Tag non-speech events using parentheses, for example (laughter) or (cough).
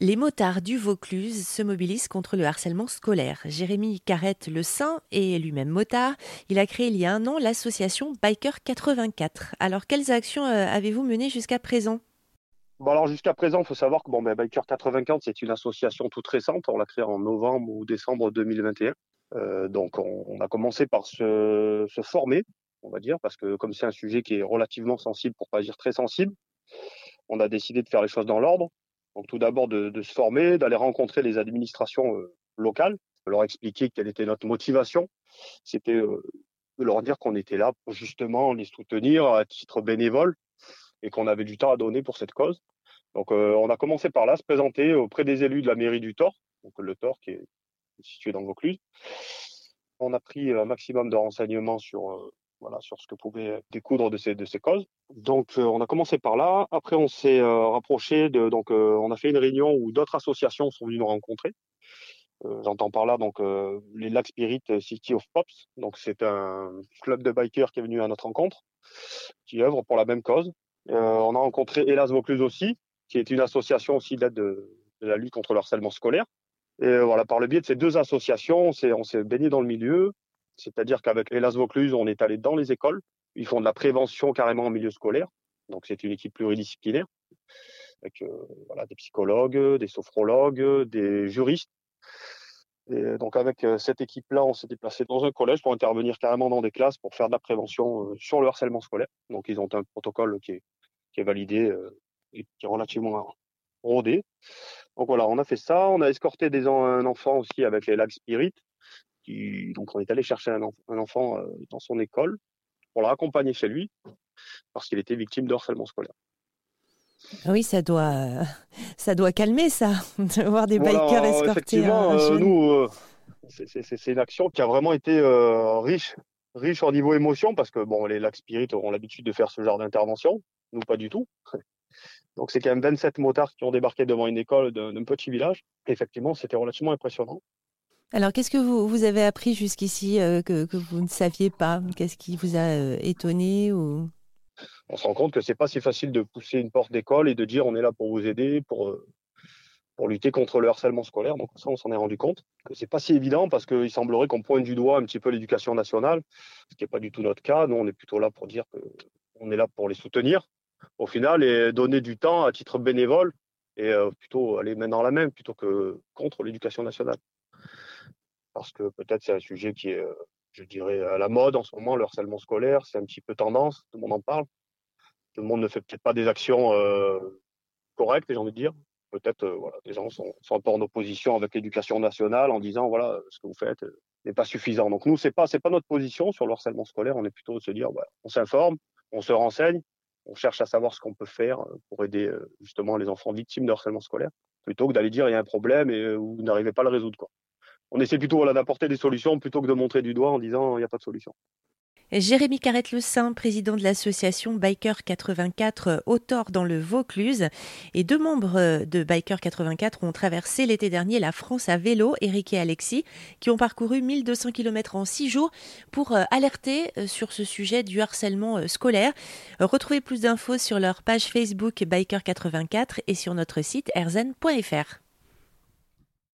Les motards du Vaucluse se mobilisent contre le harcèlement scolaire. Jérémy Carrette Le Saint est lui-même motard. Il a créé il y a un an l'association Biker 84. Alors, quelles actions euh, avez-vous menées jusqu'à présent? Bon alors jusqu'à présent, il faut savoir que ben, Biker 84, c'est une association toute récente. On l'a créée en novembre ou décembre 2021. Euh, donc on, a commencé par se, former, on va dire, parce que comme c'est un sujet qui est relativement sensible, pour pas dire très sensible, on a décidé de faire les choses dans l'ordre. Donc tout d'abord de, se former, d'aller rencontrer les administrations euh, locales, de leur expliquer quelle était notre motivation. C'était euh, de leur dire qu'on était là pour justement les soutenir à titre bénévole et qu'on avait du temps à donner pour cette cause. Donc euh, on a commencé par là, se présenter auprès des élus de la mairie du Thor, donc le Thor qui est situé dans Vaucluse. On a pris un maximum de renseignements sur voilà, sur ce que pouvait découdre de ces, de ces causes. Donc, euh, on a commencé par là. Après, on s'est euh, rapproché de, donc, euh, on a fait une réunion où d'autres associations sont venues nous rencontrer. J'entends par là donc les Lac Spirit City of Pops. Donc, c'est un club de bikers qui est venu à notre rencontre, qui œuvre pour la même cause. on a rencontré Hélas Vaucluse aussi, qui est une association aussi d'aide de, de, la lutte contre le harcèlement scolaire. Et voilà, par le biais de ces deux associations, on s'est baigné dans le milieu. C'est-à-dire qu'avec Hélas Vaucluse, on est allé dans les écoles. Ils font de la prévention carrément en milieu scolaire. Donc c'est une équipe pluridisciplinaire avec euh, voilà, des psychologues, des sophrologues, des juristes. Et donc avec euh, cette équipe-là, on s'est déplacé dans un collège pour intervenir carrément dans des classes pour faire de la prévention euh, sur le harcèlement scolaire. Donc ils ont un protocole qui est, qui est validé et qui est relativement rodé. Donc voilà, on a fait ça. On a escorté des, un enfant aussi avec les Lags Spirit donc on est allé chercher un, enfant euh, dans son école pour le raccompagner chez lui parce qu'il était victime de harcèlement scolaire. Oui, ça doit, ça doit calmer ça, (laughs) de voir des bikers escortés. Effectivement, euh, nous, euh, c'est une action qui a vraiment été riche, riche en niveau émotion parce que bon, les lacs Spirit ont l'habitude de faire ce genre d'intervention, nous pas du tout. (laughs) Donc c'est quand même 27 motards qui ont débarqué devant une école d'un petit village. effectivement, c'était relativement impressionnant. Alors, qu'est-ce que vous, avez appris jusqu'ici euh, que, vous ne saviez pas? Qu'est-ce qui vous a euh, étonné. On se rend compte que c'est pas si facile de pousser une porte d'école et de dire on est là pour vous aider, pour, euh, pour lutter contre le harcèlement scolaire. Donc ça, on s'en est rendu compte que c'est pas si évident parce qu'il semblerait qu'on pointe du doigt un petit peu l'éducation nationale, ce qui n'est pas du tout notre cas. Nous, on est plutôt là pour dire qu'on est là pour les soutenir au final et donner du temps à titre bénévole et plutôt aller main dans la main plutôt que contre l'éducation nationale parce que peut-être c'est un sujet qui est, euh, je dirais, à la mode en ce moment, le harcèlement scolaire, c'est un petit peu tendance, tout le monde en parle. Tout le monde ne fait peut-être pas des actions euh, correctes, j'ai envie de dire. Peut-être, euh, voilà, des gens sont, sont un peu en opposition avec l'éducation nationale en disant, voilà, ce que vous faites n'est pas suffisant. Donc nous, c'est pas, pas notre position sur le harcèlement scolaire. On est plutôt de se dire, voilà, on s'informe, on se renseigne, on cherche à savoir ce qu'on peut faire pour aider justement les enfants victimes de harcèlement scolaire, plutôt que d'aller dire il y a un problème et vous n'arrivez pas à le résoudre. Quoi on essaie plutôt d'apporter des solutions plutôt que de montrer du doigt en disant il n'y a pas de solution. Jérémy Carrette Le Saint, président de l'association Biker 84 Autor dans le Vaucluse, et deux membres de Biker 84 ont traversé l'été dernier la France à vélo, Eric et Alexis, qui ont parcouru 1200 km en six jours pour euh, alerter euh, sur ce sujet du harcèlement euh, scolaire. Retrouvez plus d'infos sur leur page Facebook Biker 84 et sur notre site erzen.fr.